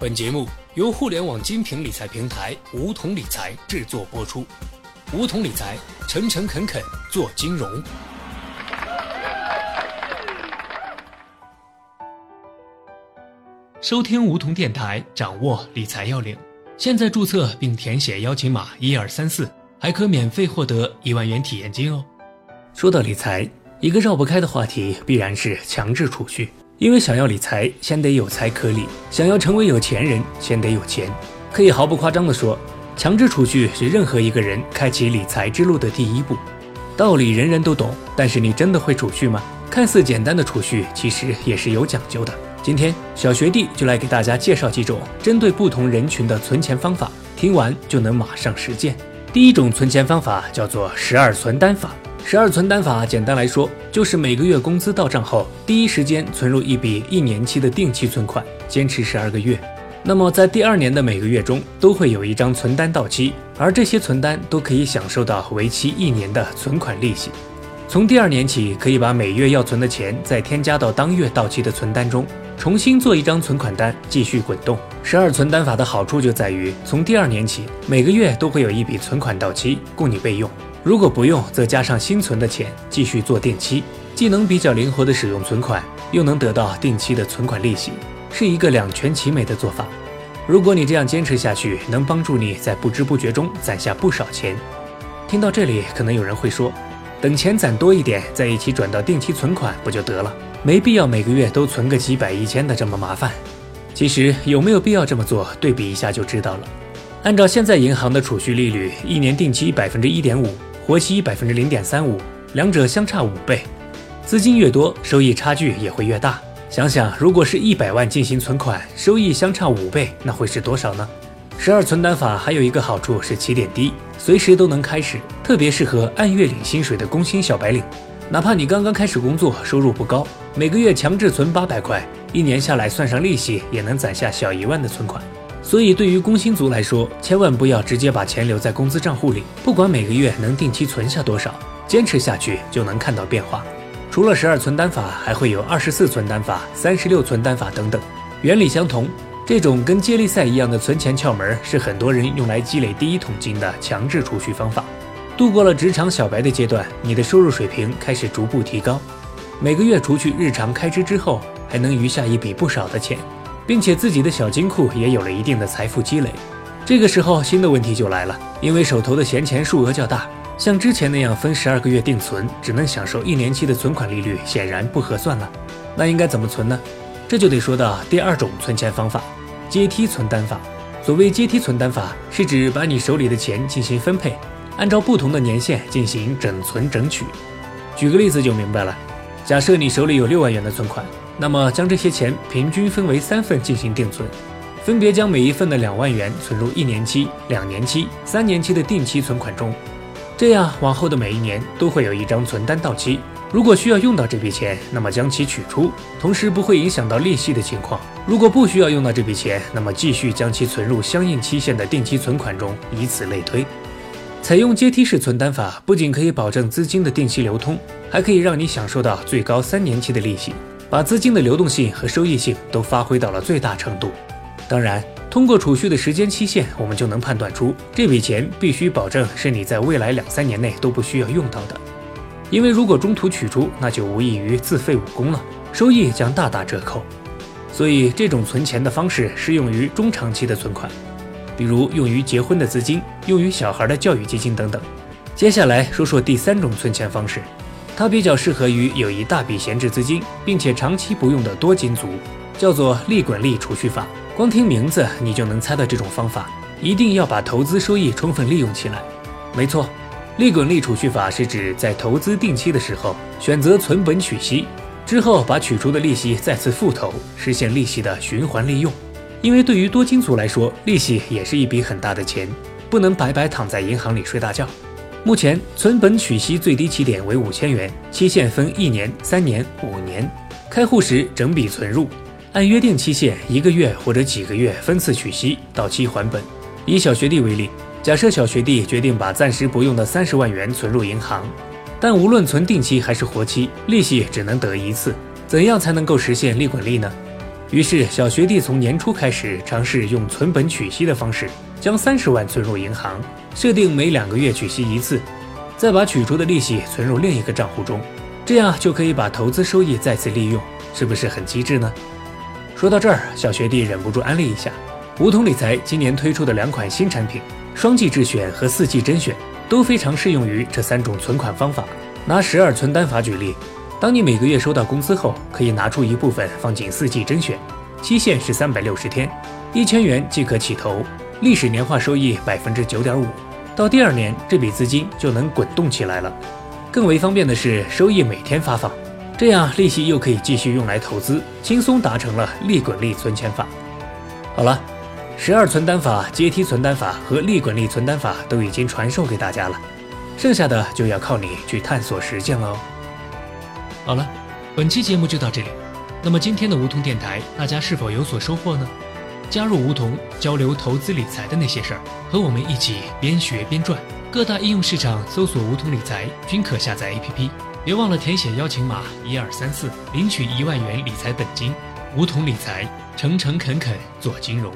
本节目由互联网精品理财平台梧桐理财制作播出。梧桐理财，诚诚恳恳做金融。收听梧桐电台，掌握理财要领。现在注册并填写邀请码一二三四，还可免费获得一万元体验金哦。说到理财，一个绕不开的话题必然是强制储蓄。因为想要理财，先得有财可理；想要成为有钱人，先得有钱。可以毫不夸张地说，强制储蓄是任何一个人开启理财之路的第一步。道理人人都懂，但是你真的会储蓄吗？看似简单的储蓄，其实也是有讲究的。今天小学弟就来给大家介绍几种针对不同人群的存钱方法，听完就能马上实践。第一种存钱方法叫做十二存单法。十二存单法简单来说，就是每个月工资到账后，第一时间存入一笔一年期的定期存款，坚持十二个月。那么在第二年的每个月中，都会有一张存单到期，而这些存单都可以享受到为期一年的存款利息。从第二年起，可以把每月要存的钱再添加到当月到期的存单中，重新做一张存款单，继续滚动。十二存单法的好处就在于，从第二年起，每个月都会有一笔存款到期，供你备用。如果不用，则加上新存的钱继续做定期，既能比较灵活的使用存款，又能得到定期的存款利息，是一个两全其美的做法。如果你这样坚持下去，能帮助你在不知不觉中攒下不少钱。听到这里，可能有人会说，等钱攒多一点，再一起转到定期存款不就得了？没必要每个月都存个几百一千的这么麻烦。其实有没有必要这么做，对比一下就知道了。按照现在银行的储蓄利率，一年定期百分之一点五。活期百分之零点三五，两者相差五倍，资金越多，收益差距也会越大。想想，如果是一百万进行存款，收益相差五倍，那会是多少呢？十二存单法还有一个好处是起点低，随时都能开始，特别适合按月领薪水的工薪小白领。哪怕你刚刚开始工作，收入不高，每个月强制存八百块，一年下来算上利息，也能攒下小一万的存款。所以，对于工薪族来说，千万不要直接把钱留在工资账户里。不管每个月能定期存下多少，坚持下去就能看到变化。除了十二存单法，还会有二十四存单法、三十六存单法等等，原理相同。这种跟接力赛一样的存钱窍门，是很多人用来积累第一桶金的强制储蓄方法。度过了职场小白的阶段，你的收入水平开始逐步提高，每个月除去日常开支之后，还能余下一笔不少的钱。并且自己的小金库也有了一定的财富积累，这个时候新的问题就来了，因为手头的闲钱数额较大，像之前那样分十二个月定存，只能享受一年期的存款利率，显然不合算了。那应该怎么存呢？这就得说到第二种存钱方法——阶梯存单法。所谓阶梯存单法，是指把你手里的钱进行分配，按照不同的年限进行整存整取。举个例子就明白了，假设你手里有六万元的存款。那么将这些钱平均分为三份进行定存，分别将每一份的两万元存入一年期、两年期、三年期的定期存款中，这样往后的每一年都会有一张存单到期。如果需要用到这笔钱，那么将其取出，同时不会影响到利息的情况。如果不需要用到这笔钱，那么继续将其存入相应期限的定期存款中，以此类推。采用阶梯式存单法，不仅可以保证资金的定期流通，还可以让你享受到最高三年期的利息。把资金的流动性和收益性都发挥到了最大程度。当然，通过储蓄的时间期限，我们就能判断出这笔钱必须保证是你在未来两三年内都不需要用到的。因为如果中途取出，那就无异于自废武功了，收益将大打折扣。所以，这种存钱的方式适用于中长期的存款，比如用于结婚的资金、用于小孩的教育基金等等。接下来说说第三种存钱方式。它比较适合于有一大笔闲置资金，并且长期不用的多金族，叫做利滚利储蓄法。光听名字你就能猜到这种方法一定要把投资收益充分利用起来。没错，利滚利储蓄法是指在投资定期的时候选择存本取息，之后把取出的利息再次复投，实现利息的循环利用。因为对于多金族来说，利息也是一笔很大的钱，不能白白躺在银行里睡大觉。目前存本取息最低起点为五千元，期限分一年、三年、五年。开户时整笔存入，按约定期限一个月或者几个月分次取息，到期还本。以小学弟为例，假设小学弟决定把暂时不用的三十万元存入银行，但无论存定期还是活期，利息只能得一次。怎样才能够实现利滚利呢？于是小学弟从年初开始尝试用存本取息的方式，将三十万存入银行，设定每两个月取息一次，再把取出的利息存入另一个账户中，这样就可以把投资收益再次利用，是不是很机智呢？说到这儿，小学弟忍不住安利一下，梧桐理财今年推出的两款新产品——双季智选和四季甄选，都非常适用于这三种存款方法。拿十二存单法举例。当你每个月收到工资后，可以拿出一部分放进四季甄选，期限是三百六十天，一千元即可起投，历史年化收益百分之九点五，到第二年这笔资金就能滚动起来了。更为方便的是，收益每天发放，这样利息又可以继续用来投资，轻松达成了利滚利存钱法。好了，十二存单法、阶梯存单法和利滚利存单法都已经传授给大家了，剩下的就要靠你去探索实践了哦。好了，本期节目就到这里。那么今天的梧桐电台，大家是否有所收获呢？加入梧桐，交流投资理财的那些事儿，和我们一起边学边赚。各大应用市场搜索“梧桐理财”均可下载 APP。别忘了填写邀请码一二三四，领取一万元理财本金。梧桐理财，诚诚恳恳做金融。